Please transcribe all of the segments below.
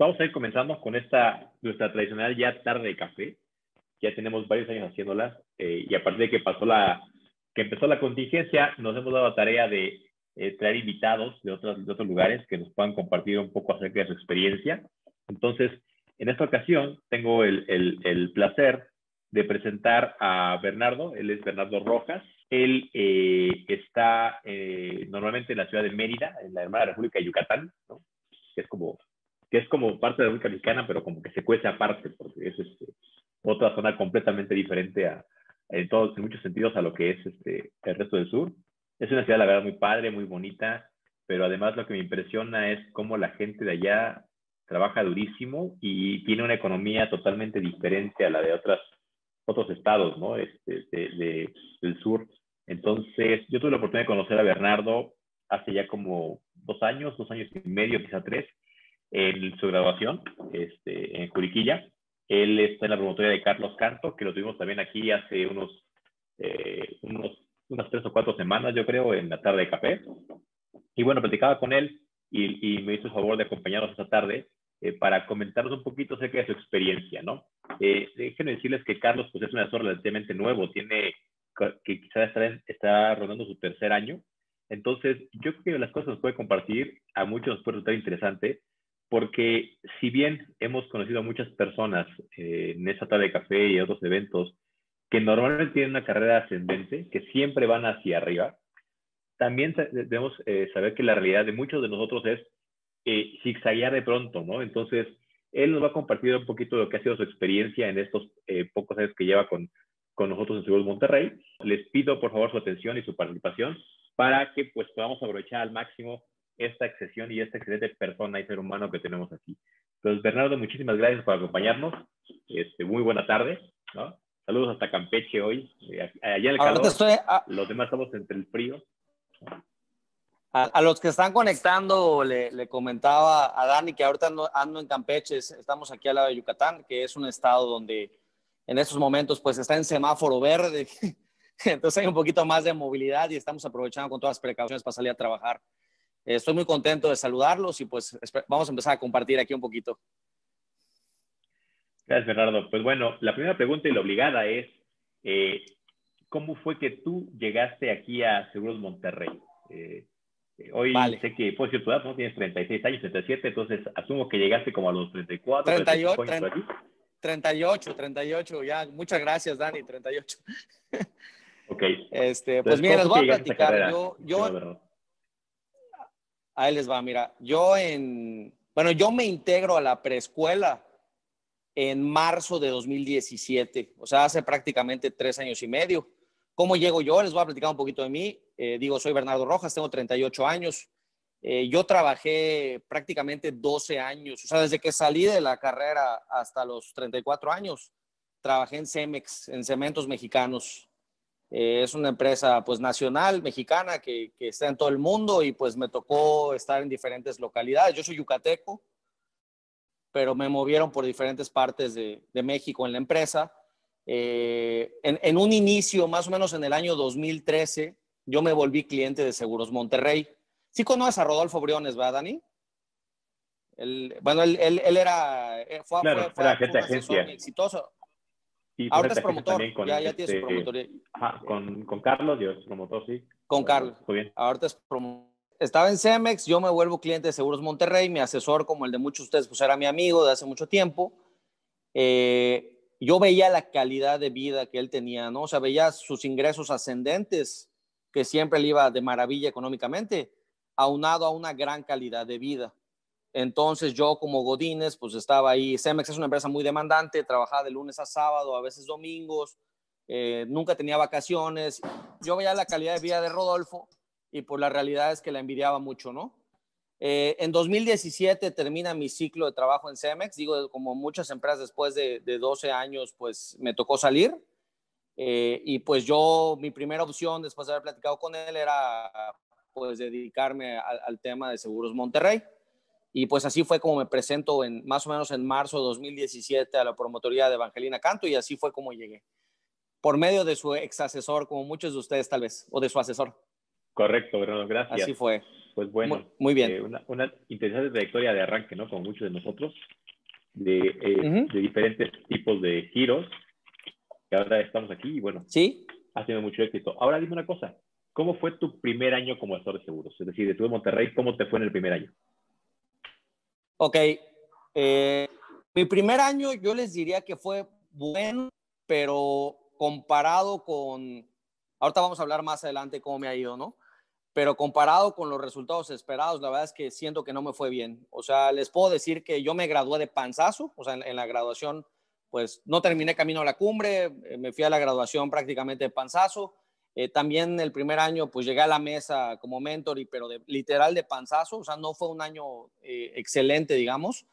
vamos a ir comenzando con esta, nuestra tradicional ya tarde de café. Ya tenemos varios años haciéndola eh, y a partir de que pasó la, que empezó la contingencia, nos hemos dado la tarea de eh, traer invitados de otros, de otros lugares que nos puedan compartir un poco acerca de su experiencia. Entonces, en esta ocasión tengo el, el, el placer de presentar a Bernardo. Él es Bernardo Rojas. Él eh, está eh, normalmente en la ciudad de Mérida, en la hermana República de Yucatán, ¿no? que, es como, que es como parte de la República Mexicana, pero como que se cuece aparte, porque es este, otra zona completamente diferente a, en, todos, en muchos sentidos a lo que es este, el resto del sur. Es una ciudad, la verdad, muy padre, muy bonita, pero además lo que me impresiona es cómo la gente de allá trabaja durísimo y tiene una economía totalmente diferente a la de otras, otros estados, ¿no? Este, de, del sur. Entonces, yo tuve la oportunidad de conocer a Bernardo hace ya como dos años, dos años y medio, quizá tres, en su graduación este, en Juriquilla. Él está en la promotoria de Carlos Canto, que lo tuvimos también aquí hace unos, eh, unos, unas tres o cuatro semanas, yo creo, en la tarde de café. Y bueno, platicaba con él y, y me hizo el favor de acompañarnos esta tarde eh, para comentarnos un poquito acerca de su experiencia, ¿no? Eh, déjenme decirles que Carlos pues, es un asesor relativamente nuevo, tiene que quizás está, está rondando su tercer año. Entonces, yo creo que las cosas nos puede compartir, a muchos nos puede resultar interesante, porque si bien hemos conocido a muchas personas eh, en esa tarde de café y otros eventos que normalmente tienen una carrera ascendente, que siempre van hacia arriba, también debemos eh, saber que la realidad de muchos de nosotros es eh, zigzaguear de pronto, ¿no? Entonces, él nos va a compartir un poquito de lo que ha sido su experiencia en estos eh, pocos años que lleva con, nosotros en Seguros Monterrey. Les pido, por favor, su atención y su participación para que pues podamos aprovechar al máximo esta excesión y esta excelente persona y ser humano que tenemos aquí. Entonces, Bernardo, muchísimas gracias por acompañarnos. Este, muy buena tarde. ¿no? Saludos hasta Campeche hoy. Eh, allá en el calor, estoy, los demás estamos entre el frío. A, los que están conectando, le, le, comentaba a Dani que ahorita ando, en Campeche, estamos aquí al lado de Yucatán, que es un estado donde en estos momentos pues está en semáforo verde, entonces hay un poquito más de movilidad y estamos aprovechando con todas las precauciones para salir a trabajar. Eh, estoy muy contento de saludarlos y pues vamos a empezar a compartir aquí un poquito. Gracias, Bernardo. Pues bueno, la primera pregunta y la obligada es, eh, ¿cómo fue que tú llegaste aquí a Seguros Monterrey? Eh, Hoy sé que tu edad, ¿no? Tienes 36 años, 37, entonces asumo que llegaste como a los 34. 38, 38, 38, ya. Muchas gracias, Dani, 38. Ok. Este, pues mira, les voy a platicar. Yo, yo, ahí les va, mira. Yo en, bueno, yo me integro a la preescuela en marzo de 2017, o sea, hace prácticamente tres años y medio. ¿Cómo llego yo? Les voy a platicar un poquito de mí. Eh, digo, soy Bernardo Rojas, tengo 38 años. Eh, yo trabajé prácticamente 12 años, o sea, desde que salí de la carrera hasta los 34 años, trabajé en Cemex, en Cementos Mexicanos. Eh, es una empresa pues nacional, mexicana, que, que, está en todo el mundo y pues me tocó estar en diferentes localidades. Yo soy yucateco, pero me movieron por diferentes partes de, de México en la empresa. en, en, un inicio, más o menos en el año 2013, yo me volví cliente de Seguros Monterrey. Sí conoces a Rodolfo Briones, ¿verdad, Dani? bueno, él, él, era, eh, fue, claro, fue, fue, agencia. exitoso. Ahorita es promotor, ya, ya tiene su este, con, con, Carlos, Dios, promotor, sí. Con Carlos. Muy bien. Ahorita es promotor. Estaba en Cemex, yo me vuelvo cliente de Seguros Monterrey, mi asesor, como el de muchos de ustedes, pues era mi amigo de hace mucho tiempo. Eh, yo veía la calidad de vida que él tenía, ¿no? O sea, veía sus ingresos ascendentes que siempre le iba de maravilla económicamente, aunado a una gran calidad de vida. Entonces yo como Godínez, pues estaba ahí, Cemex es una empresa muy demandante, trabajaba de lunes a sábado, a veces domingos, eh, nunca tenía vacaciones. Yo veía la calidad de vida de Rodolfo y pues la realidad es que la envidiaba mucho, ¿no? Eh, en 2017 termina mi ciclo de trabajo en Cemex, digo, como muchas empresas después de, de 12 años, pues me tocó salir eh, y pues yo, mi primera opción después de haber platicado con él era pues dedicarme al, tema de Seguros Monterrey. Y pues así fue como me presento en más o menos en marzo de 2017 a la promotoría de Evangelina Canto y así fue como llegué. Por medio de su ex asesor, como muchos de ustedes tal vez, o de su asesor. Correcto, Bruno, gracias. Así fue. Pues bueno, muy, bien. Eh, una, una, interesante trayectoria de arranque, ¿no? Como muchos de nosotros, de, eh, de diferentes tipos de giros, que ahora estamos aquí y bueno, ¿Sí? ha sido mucho éxito. Ahora dime una cosa, ¿cómo fue tu primer año como asesor de seguros? Es decir, de tu Monterrey, ¿cómo te fue en el primer año? Ok, eh, mi primer año yo les diría que fue bueno, pero comparado con, ahorita vamos a hablar más adelante cómo me ha ido, ¿no? Pero comparado con los resultados esperados, la verdad es que siento que no me fue bien. O sea, les puedo decir que yo me gradué de panzazo, o sea, en, la graduación, pues no terminé camino a la cumbre, eh, me fui a la graduación prácticamente de panzazo. Eh, también el primer año, pues llegué a la mesa como mentor, y, pero de, literal de panzazo, o sea, no fue un año eh, excelente, digamos.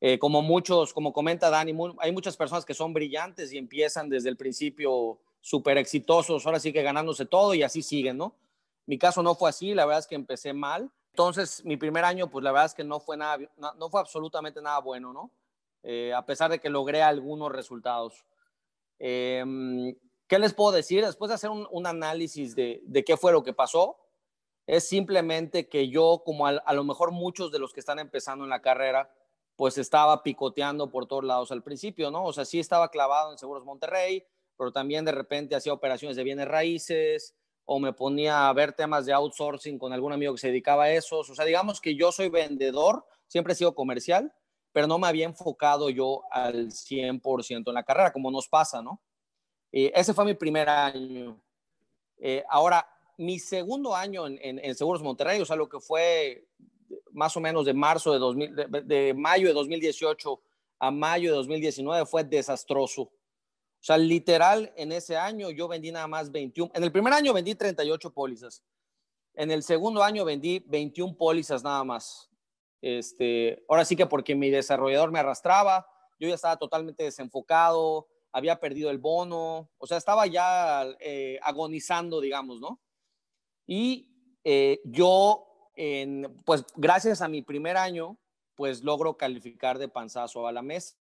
Eh, como muchos, como comenta Dani, hay muchas personas que son brillantes y empiezan desde el principio súper exitosos, ahora sí que ganándose todo y así siguen, ¿no? Mi caso no fue así, la verdad es que empecé mal. Entonces, mi primer año, pues la verdad es que no fue nada, no, fue absolutamente nada bueno, ¿no? Eh, a pesar de que logré algunos resultados. Em, ¿Qué les puedo decir? Después de hacer un, análisis de, qué fue lo que pasó, es simplemente que yo, como a lo mejor muchos de los que están empezando en la carrera, pues estaba picoteando por todos lados al principio, ¿no? O sea, sí estaba clavado en Seguros Monterrey, pero también de repente hacía operaciones de bienes raíces o me ponía a ver temas de outsourcing con algún amigo que se dedicaba a esos. O sea, digamos que yo soy vendedor, siempre he sido comercial, pero no me había enfocado yo al 100% en la carrera, como nos pasa, ¿no? Eh, ese fue mi primer año. Eh, ahora, mi segundo año en, en, Seguros Monterrey, o sea, lo que fue más o menos de marzo de, 2000, de, mayo de 2018 a mayo de 2019 fue desastroso. O sea, literal, en ese año yo vendí nada más 21. En el primer año vendí 38 pólizas. En el segundo año vendí 21 pólizas nada más. Este, ahora sí que porque mi desarrollador me arrastraba, yo ya estaba totalmente desenfocado, había perdido el bono, o sea, estaba ya eh, agonizando, digamos, ¿no? Y eh, yo pues gracias a mi primer año, pues logro calificar de panzazo a la mesa,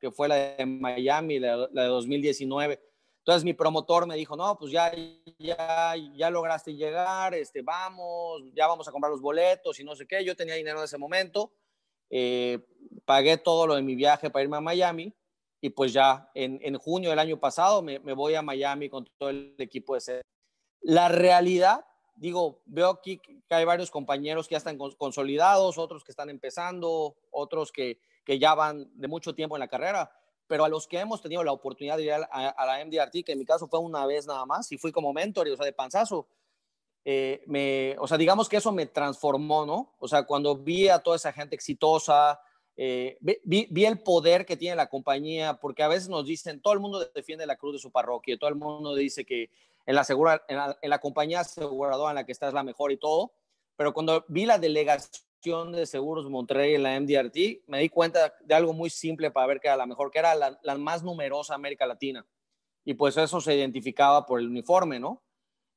que fue la de Miami, la, de 2019. Entonces mi promotor me dijo, no, pues ya, ya, ya lograste llegar, este, vamos, ya vamos a comprar los boletos y no sé qué. Yo tenía dinero en ese momento, eh, pagué todo lo de mi viaje para irme a Miami y pues ya en, en junio del año pasado me, me, voy a Miami con todo el equipo de sede. La realidad digo, veo aquí que hay varios compañeros que ya están consolidados, otros que están empezando, otros que, que ya van de mucho tiempo en la carrera, pero a los que hemos tenido la oportunidad de ir a, la MDRT, que en mi caso fue una vez nada más, y fui como mentor, o sea, de panzazo, eh, me, o sea, digamos que eso me transformó, ¿no? O sea, cuando vi a toda esa gente exitosa, eh, vi, el poder que tiene la compañía, porque a veces nos dicen, todo el mundo defiende la cruz de su parroquia, todo el mundo dice que en la, segura, en la, compañía aseguradora en la que estás la mejor y todo, pero cuando vi la delegación de Seguros Monterrey en la MDRT, me di cuenta de algo muy simple para ver que era la mejor, que era la, la más numerosa América Latina. Y pues eso se identificaba por el uniforme, ¿no?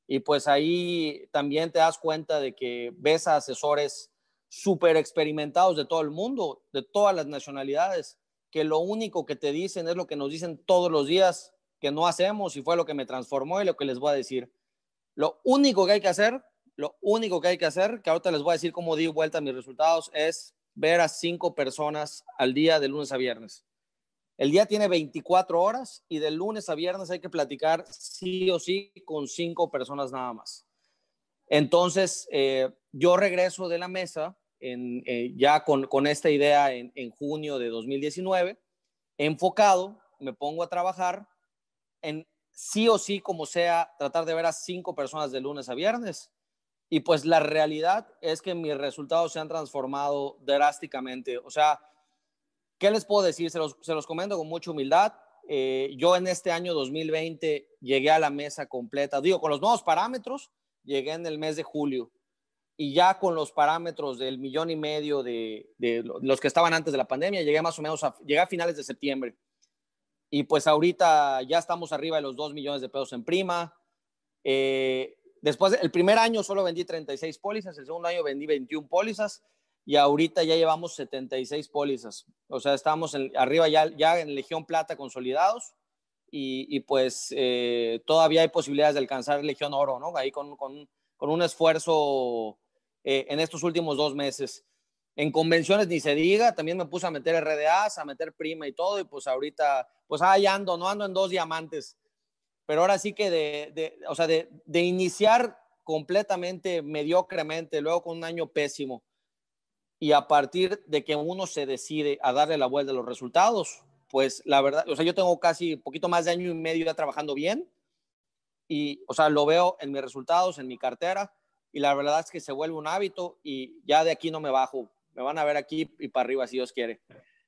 Y pues ahí también te das cuenta de que ves a asesores súper experimentados de todo el mundo, de todas las nacionalidades, que lo único que te dicen es lo que nos dicen todos los días, que no hacemos y fue lo que me transformó y lo que les voy a decir. Lo único que hay que hacer, lo único que hay que hacer, que ahorita les voy a decir cómo di vuelta a mis resultados, es ver a cinco personas al día de lunes a viernes. El día tiene 24 horas y de lunes a viernes hay que platicar sí o sí con cinco personas nada más. Entonces, eh, yo regreso de la mesa en, eh, ya con, esta idea en, junio de 2019, enfocado, me pongo a trabajar en sí o sí, como sea, tratar de ver a cinco personas de lunes a viernes. Y pues la realidad es que mis resultados se han transformado drásticamente. O sea, ¿qué les puedo decir? Se los, se comento con mucha humildad. Eh, yo en este año 2020 llegué a la mesa completa, digo, con los nuevos parámetros, llegué en el mes de julio. Y ya con los parámetros del millón y medio de, los que estaban antes de la pandemia, llegué más o menos a, llegué a finales de septiembre. Y pues ahorita ya estamos arriba de los 2 millones de pesos en prima. Eh, después, el primer año solo vendí 36 pólizas, el segundo año vendí 21 pólizas y ahorita ya llevamos 76 pólizas. O sea, estamos arriba ya, en Legión Plata consolidados y, pues eh, todavía hay posibilidades de alcanzar Legión Oro, ¿no? Ahí con, con un esfuerzo eh, en estos últimos dos meses. En convenciones ni se diga, también me puse a meter RDAs, a meter prima y todo, y pues ahorita, pues ahí ando, no ando en dos diamantes. Pero ahora sí que de, o sea, de, iniciar completamente mediocremente, luego con un año pésimo, y a partir de que uno se decide a darle la vuelta a los resultados, pues la verdad, o sea, yo tengo casi poquito más de año y medio ya trabajando bien, y, o sea, lo veo en mis resultados, en mi cartera, y la verdad es que se vuelve un hábito y ya de aquí no me bajo me van a ver aquí y para arriba si Dios quiere.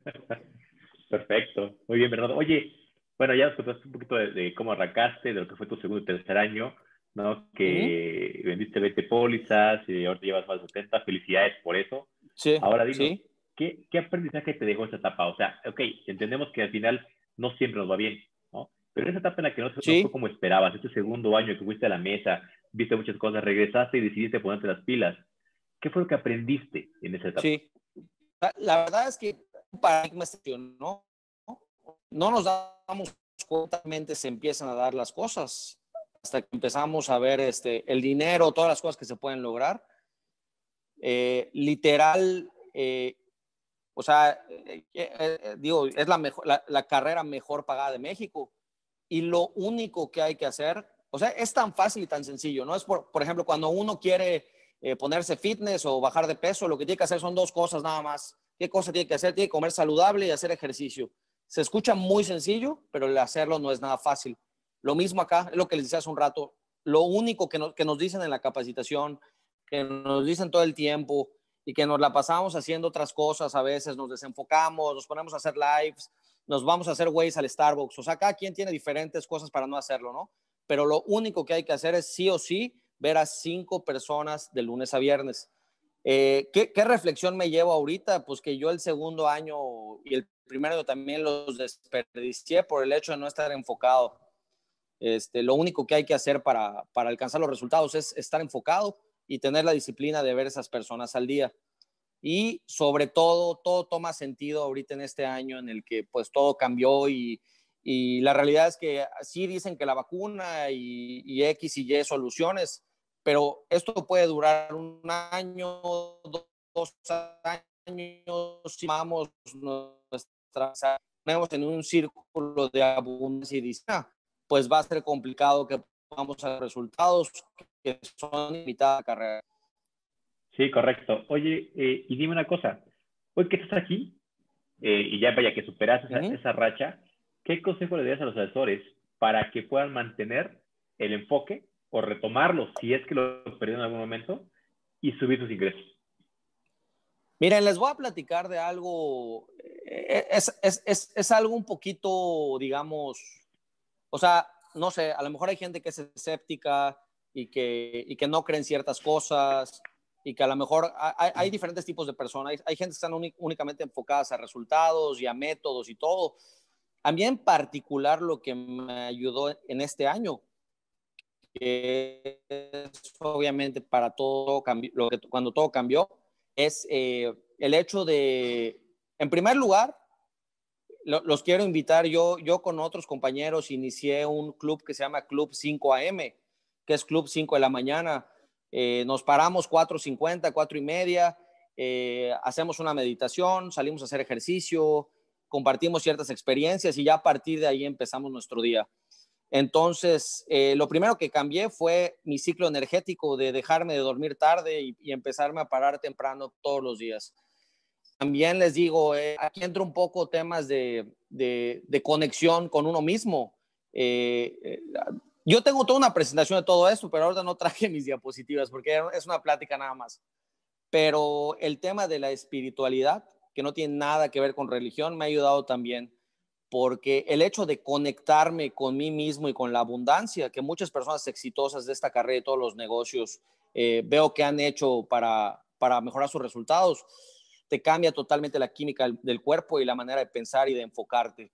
Perfecto, muy bien, Bernardo. Oye, bueno, ya nos contaste un poquito de, cómo arrancaste, de lo que fue tu segundo y tercer año, ¿no? Que vendiste 20 pólizas y ahora te llevas más de 70. Felicidades por eso. Sí. Ahora dime, ¿qué, ¿qué aprendizaje te dejó esa etapa? O sea, ok, entendemos que al final no siempre nos va bien. Pero esa etapa en la que no, no fue como esperabas, este segundo año que fuiste a la mesa, viste muchas cosas, regresaste y decidiste ponerte las pilas. ¿Qué fue lo que aprendiste en esa etapa? Sí, la verdad es que un paradigma ¿no? No nos damos cuenta, se empiezan a dar las cosas hasta que empezamos a ver este, el dinero, todas las cosas que se pueden lograr. Eh, literal, eh, o sea, eh, digo, es la, mejor, la, carrera mejor pagada de México. Y lo único que hay que hacer, o sea, es tan fácil y tan sencillo, ¿no? Es por, por ejemplo, cuando uno quiere eh, ponerse fitness o bajar de peso, lo que tiene que hacer son dos cosas nada más. ¿Qué cosa tiene que hacer? Tiene que comer saludable y hacer ejercicio. Se escucha muy sencillo, pero el hacerlo no es nada fácil. Lo mismo acá, es lo que les decía hace un rato. Lo único que, que nos dicen en la capacitación, que nos dicen todo el tiempo y que nos la pasamos haciendo otras cosas, a veces nos desenfocamos, nos ponemos a hacer lives, nos vamos a hacer ways al Starbucks. O sea, cada quien tiene diferentes cosas para no hacerlo, ¿no? Pero lo único que hay que hacer es sí o sí ver a cinco personas de lunes a viernes. Eh, ¿qué, reflexión me llevo ahorita? Pues que yo el segundo año y el primer año también los desperdicié por el hecho de no estar enfocado. Este, lo único que hay que hacer para, para alcanzar los resultados es estar enfocado y tener la disciplina de ver esas personas al día. Y sobre todo, todo toma sentido ahorita en este año en el que pues todo cambió y, y la realidad es que sí dicen que la vacuna y, y X y Y soluciones, pero esto puede durar un año, dos años, si vamos nuestra, ponemos en un círculo de abundancia y disciplina, pues va a ser complicado que vamos a resultados que son limitados a carrera. Sí, correcto. Oye, eh, y dime una cosa, hoy que estás aquí eh, y ya vaya que superas esa, esa racha, ¿qué consejo le darías a los asesores para que puedan mantener el enfoque o retomarlo si es que lo perdieron en algún momento y subir sus ingresos. Miren, les voy a platicar de algo, eh, es, es, es, es, algo un poquito, digamos, o sea, no sé, a lo mejor hay gente que es escéptica y que, y que no creen ciertas cosas y que a lo mejor hay, hay diferentes tipos de personas, hay, gente que están únicamente enfocadas a resultados y a métodos y todo. A mí en particular lo que me ayudó en este año que es obviamente para todo, lo que, cuando todo cambió, es eh, el hecho de, en primer lugar, los quiero invitar, yo, yo con otros compañeros inicié un club que se llama Club 5 AM, que es Club 5 de la mañana. Eh, nos paramos 4.50, 4 y media, eh, hacemos una meditación, salimos a hacer ejercicio, compartimos ciertas experiencias y ya a partir de ahí empezamos nuestro día. Entonces, eh, lo primero que cambié fue mi ciclo energético de dejarme de dormir tarde y, empezarme a parar temprano todos los días. También les digo, eh, aquí entra un poco temas de, conexión con uno mismo. Eh, yo tengo toda una presentación de todo esto, pero ahora no traje mis diapositivas porque es una plática nada más. Pero el tema de la espiritualidad, que no tiene nada que ver con religión, me ha ayudado también porque el hecho de conectarme con mí mismo y con la abundancia que muchas personas exitosas de esta carrera y todos los negocios eh, veo que han hecho para, para mejorar sus resultados, te cambia totalmente la química del, cuerpo y la manera de pensar y de enfocarte.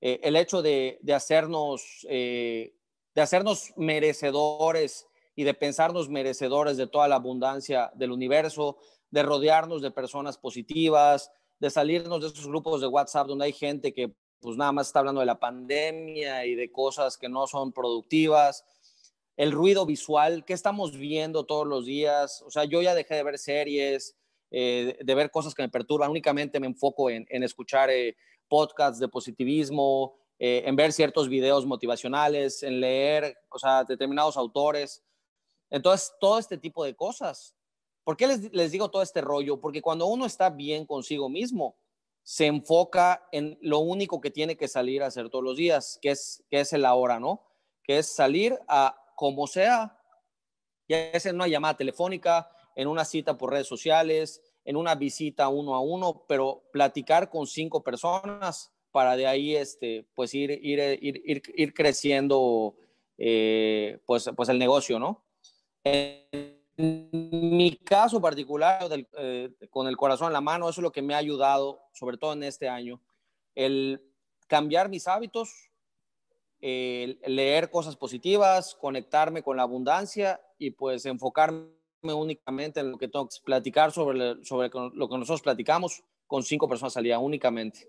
Eh, el hecho de, de hacernos, eh, de hacernos merecedores y de pensarnos merecedores de toda la abundancia del universo, de rodearnos de personas positivas, de salirnos de esos grupos de WhatsApp donde hay gente que pues nada más está hablando de la pandemia y de cosas que no son productivas. el ruido visual, qué estamos viendo todos los días. O sea, yo ya dejé de ver series, eh, de ver cosas que me perturban, únicamente me enfoco en, escuchar eh, podcasts de positivismo, eh, en ver ciertos videos motivacionales, en leer, o sea, determinados autores. Entonces, todo este tipo de cosas. ¿Por qué les, les digo todo este rollo? Porque cuando uno está bien consigo mismo, se enfoca en lo único que tiene que salir a hacer todos los días, que es, que es el ahora, ¿no? Que es salir a como sea, ya sea en una llamada telefónica, en una cita por redes sociales, en una visita uno a uno, pero platicar con cinco personas para de ahí este, pues ir, ir, ir, ir, creciendo eh, pues, pues el negocio, ¿no? En mi caso particular, eh, con el corazón en la mano, eso es lo que me ha ayudado, sobre todo en este año, el cambiar mis hábitos, leer cosas positivas, conectarme con la abundancia y pues enfocarme únicamente en lo que tengo que platicar sobre, sobre lo que nosotros platicamos con cinco personas al día únicamente.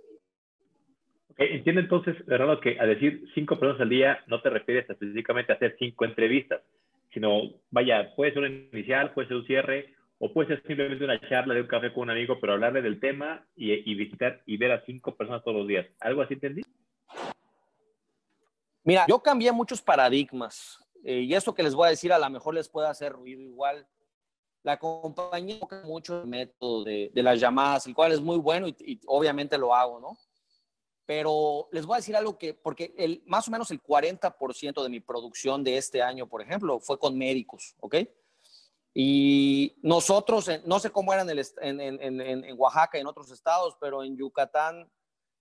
Entiendo entonces, Bernardo, que a decir cinco personas al día no te refieres específicamente a hacer cinco entrevistas, sino, vaya, puede ser un inicial, puede ser un cierre, o puede ser simplemente una charla de un café con un amigo, pero hablarle del tema y, visitar y ver a cinco personas todos los días. ¿Algo así entendí? Mira, yo cambié muchos paradigmas eh, y esto que les voy a decir a lo mejor les puede hacer ruido igual. La compañía mucho el método de, las llamadas, el cual es muy bueno y, obviamente lo hago, ¿no? Pero les voy a decir algo que, porque el, más o menos el 40% de mi producción de este año, por ejemplo, fue con médicos, ¿ok? Y nosotros, no sé cómo era en, en, en Oaxaca y en otros estados, pero en Yucatán,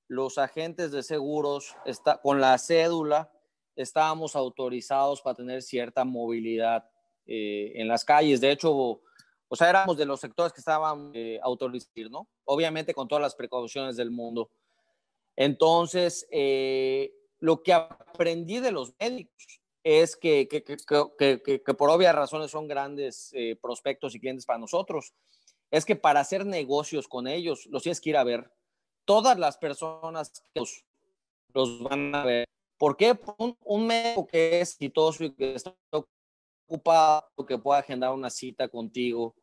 los agentes de seguros, está, con la cédula, estábamos autorizados para tener cierta movilidad eh, en las calles. De hecho, o sea, éramos de los sectores que estaban eh, autorizados, ¿no? Obviamente con todas las precauciones del mundo. Entonces, eh, lo que aprendí de los médicos es que, que, que, por obvias razones son grandes eh, prospectos y clientes para nosotros, es que para hacer negocios con ellos, los tienes que ir a ver. Todas las personas que los, van a ver ¿Por qué? Un, un médico que es exitoso y que está ocupado, que pueda agendar una cita contigo,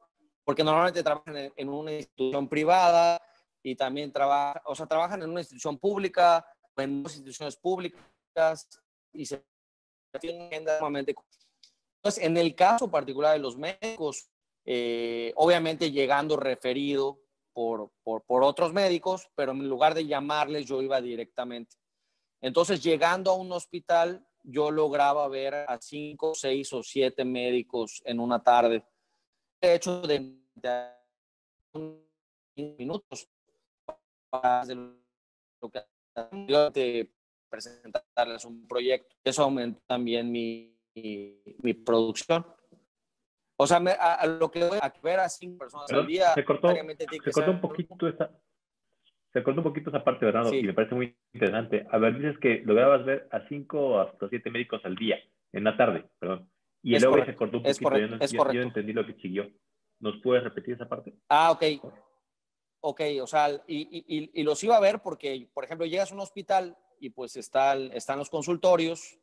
porque normalmente trabajan en, una institución privada y también trabajan, o sea, trabajan en una institución pública en dos instituciones públicas y se tienen. Entonces, en el caso particular de los médicos, eh, obviamente llegando referido por, por, por otros médicos, pero en lugar de llamarles, yo iba directamente. Entonces, llegando a un hospital, yo lograba ver a cinco, seis o siete médicos en una tarde. De hecho, de, minutos para lo que presentarles un proyecto. Eso aumenta también mi, mi, producción. O sea, a, lo que voy a ver a cinco personas al día. Se cortó, se cortó un poquito esta, se cortó un poquito esa parte, ¿verdad? Y me parece muy interesante. A ver, dices que lograbas ver a cinco hasta siete médicos al día, en la tarde, perdón. Y luego se cortó un poquito. yo, no, yo, entendí lo que siguió. ¿Nos puedes repetir esa parte? Ah, ok. Ok, o sea, y, y, y, los iba a ver porque, por ejemplo, llegas a un hospital y pues está, están los consultorios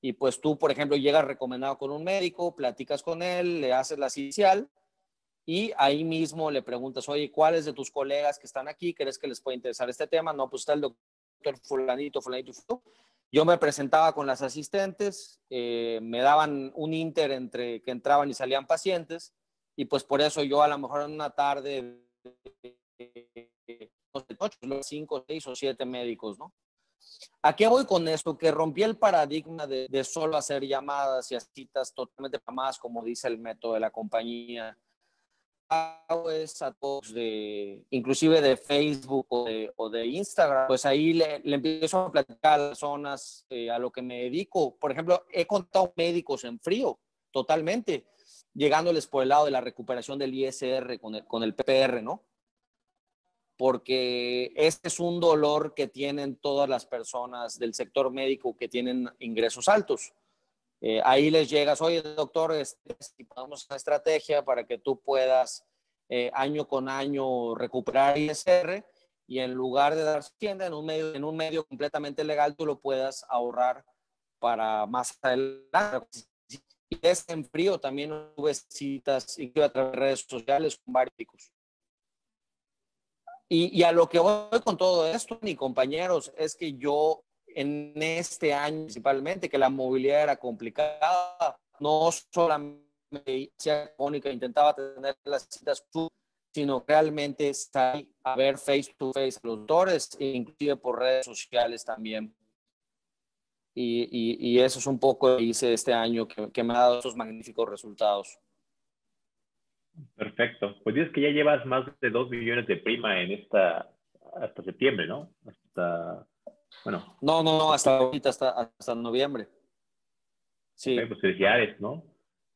y pues tú, por ejemplo, llegas recomendado con un médico, platicas con él, le haces la inicial y ahí mismo le preguntas, oye, ¿cuáles de tus colegas que están aquí crees que les puede interesar este tema? No, pues está el doctor fulanito, fulanito, Yo me presentaba con las asistentes, eh, me daban un inter entre que entraban y salían pacientes, y pues por eso yo a lo mejor en una tarde, no sé, cinco, seis o siete médicos, ¿no? ¿A qué voy con esto? Que rompí el paradigma de, de solo hacer llamadas y citas totalmente más, como dice el método de la compañía, es a todos de, inclusive de Facebook o de, Instagram, pues ahí le, empiezo a platicar a las personas eh, a lo que me dedico. Por ejemplo, he contado médicos en frío, totalmente, llegándoles por el lado de la recuperación del ISR con el, con el PPR, ¿no? Porque este es un dolor que tienen todas las personas del sector médico que tienen ingresos altos. Eh, ahí les llegas, oye doctor, este, si ponemos una estrategia para que tú puedas eh, año con año recuperar ISR y en lugar de dar tienda en un medio, en un medio completamente legal, tú lo puedas ahorrar para más adelante. Y es en frío también tuve citas y a través de redes sociales con varios y, y, a lo que voy con todo esto, mi compañeros, es que yo en este año principalmente, que la movilidad era complicada, no solamente cónica, intentaba tener las citas, sino realmente estar a ver face to face a los doctores, inclusive por redes sociales también. Y, y, eso es un poco lo que hice este año que, que me ha dado estos magníficos resultados. Perfecto. Pues dices que ya llevas más de 2 millones de prima en esta, hasta septiembre, ¿no? Hasta, bueno. No, no, no, hasta ahorita, hasta, hasta noviembre. Sí. pues felicidades, ¿no?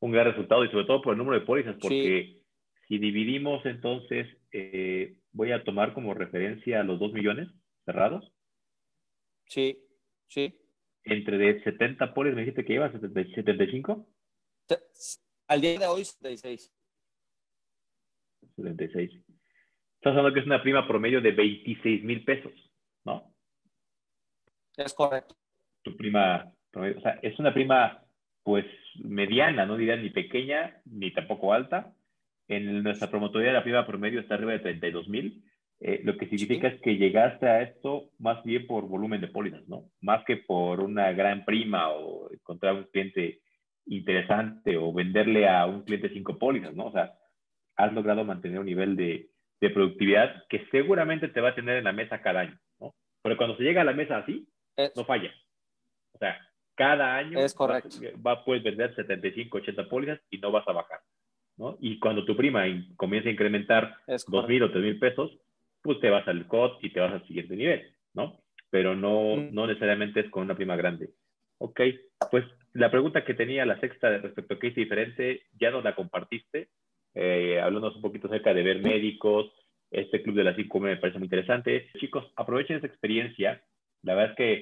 Un gran resultado y sobre todo por el número de pólizas, porque si dividimos entonces, eh, voy a tomar como referencia los 2 millones cerrados. Sí, sí. Entre de 70 pólizas, me dijiste que llevas 75. Al día de hoy, 76. 76. Estás hablando que es una prima promedio de 26 mil pesos, ¿no? Es correcto. Tu prima, o sea, es una prima, pues, mediana, no diría ni pequeña, ni tampoco alta. En nuestra promotoría la prima promedio está arriba de 32 mil, eh, lo que significa es que llegaste a esto más bien por volumen de pólizas, ¿no? Más que por una gran prima o encontrar un cliente interesante o venderle a un cliente cinco pólizas, ¿no? O sea, has logrado mantener un nivel de, de, productividad que seguramente te va a tener en la mesa cada año, ¿no? Pero cuando se llega a la mesa así, no falla. O sea, cada año es correcto. Va, puedes vender 75, 80 pólizas y no vas a bajar, ¿no? Y cuando tu prima comienza a incrementar dos mil o tres mil pesos, pues te vas al COT y te vas al siguiente nivel, ¿no? Pero no, mm. no necesariamente es con una prima grande. Ok, pues la pregunta que tenía la sexta respecto a qué es diferente, ya no la compartiste, eh, hablándonos un poquito acerca de ver médicos. Este club de las 5 me parece muy interesante. Chicos, aprovechen esa experiencia. La verdad es que,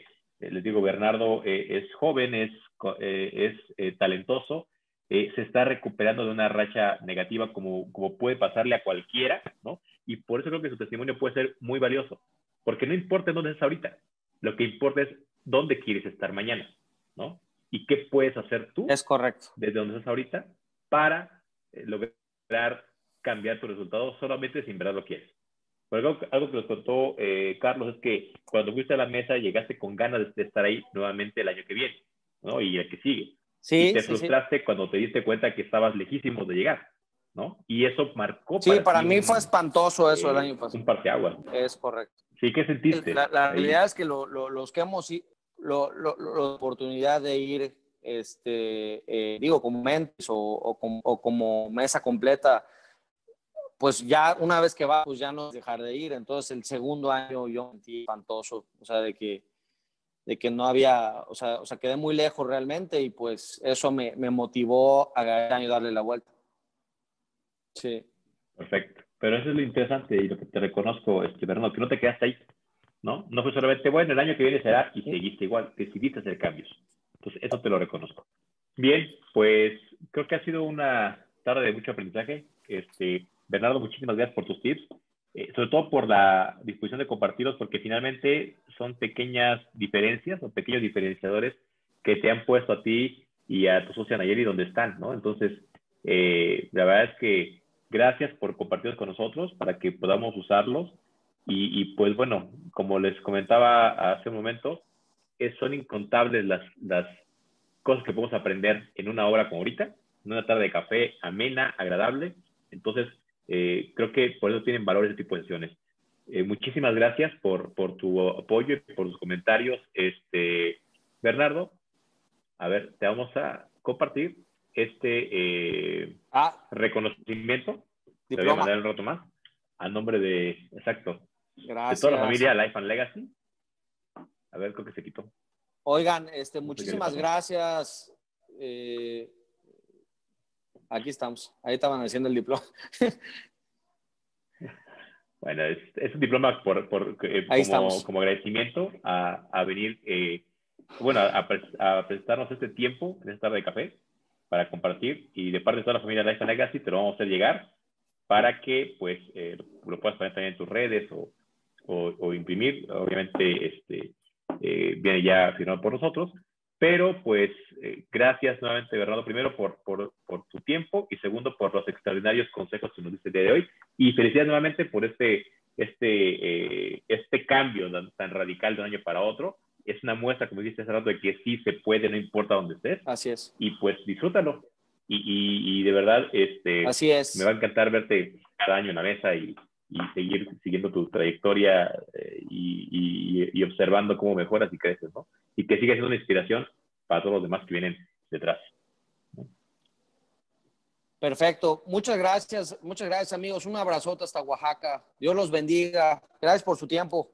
eh, les digo, Bernardo eh, es joven, es, eh, es talentoso, se está recuperando de una racha negativa como, como puede pasarle a cualquiera, ¿no? Y por eso creo que su testimonio puede ser muy valioso, porque no importa dónde estás ahorita, lo que importa es dónde quieres estar mañana, ¿no? Y qué puedes hacer tú. Es correcto. Desde donde estás ahorita para lograr cambiar tu resultado solamente sin ver lo que quieres. Algo, algo que nos contó eh, Carlos es que cuando fuiste a la mesa llegaste con ganas de estar ahí nuevamente el año que viene, ¿no? Y el que sigue. Sí, y te frustraste cuando te diste cuenta que estabas lejísimos de llegar, ¿no? Y eso marcó. Sí, para, mí fue espantoso eso el eh, año pasado. Un parteaguas. Es correcto. Sí, ¿qué sentiste? La, la realidad es que lo, lo, los que hemos lo, la oportunidad de ir este, eh, digo, como mentes o, como, mesa completa, pues ya una vez que va, pues ya no dejar de ir. Entonces el segundo año yo sentí espantoso, o sea, de que, de que no había, o sea, o sea, quedé muy lejos realmente y pues eso me, me motivó a ganar y darle la vuelta. Sí. Perfecto. Pero eso es lo interesante y lo que te reconozco, este, Bernardo, que no te quedaste ahí, ¿no? No fue solamente, bueno, el año que viene será y seguiste igual, decidiste hacer cambios. Entonces, eso te lo reconozco. Bien, pues creo que ha sido una tarde de mucho aprendizaje. Este, Bernardo, muchísimas gracias por tus tips, eh, sobre todo por la disposición de compartirlos, porque finalmente son pequeñas diferencias o pequeños diferenciadores que te han puesto a ti y a tu socia Nayeli donde están, ¿no? Entonces, eh, la verdad es que gracias por compartirlos con nosotros para que podamos usarlos. Y, y, pues bueno, como les comentaba hace un momento, son incontables las, las cosas que podemos aprender en una hora como ahorita, en una tarde de café amena, agradable. Entonces, eh, creo que por eso tienen valor ese tipo de sesiones. Eh, muchísimas gracias por, por, tu apoyo y por tus comentarios. Este, Bernardo, a ver, te vamos a compartir este eh, ah, reconocimiento. Te voy a mandar un rato más. A nombre de, exacto, gracias. de toda la familia Life and Legacy. A ver, creo que se quitó. Oigan, este, muchísimas gracias. Eh, aquí estamos. Ahí estaban haciendo el diploma. bueno, es, un diploma por, por eh, como, como, agradecimiento a, a venir, eh, bueno, a, a, presentarnos este tiempo en esta tarde de café para compartir y de parte de toda la familia de Life Legacy te lo vamos a hacer llegar para que pues lo puedas poner también en tus redes o, o, o imprimir. Obviamente, este, eh, viene ya firmado por nosotros. Pero pues eh, gracias nuevamente, Bernardo, primero por, por, por, tu tiempo y segundo por los extraordinarios consejos que nos diste el día de hoy. Y felicidades nuevamente por este, este, eh, este cambio tan, radical de un año para otro. Es una muestra, como dijiste hace rato, de que sí se puede, no importa dónde estés. Así es. Y pues disfrútalo. Y, y, y de verdad, este, Así es. me va a encantar verte cada año en la mesa y, y seguir siguiendo tu trayectoria eh, y, y, observando cómo mejoras y creces, ¿no? Y que siga siendo una inspiración para todos los demás que vienen detrás. Perfecto. Muchas gracias, muchas gracias amigos. Un abrazote hasta Oaxaca. Dios los bendiga. Gracias por su tiempo.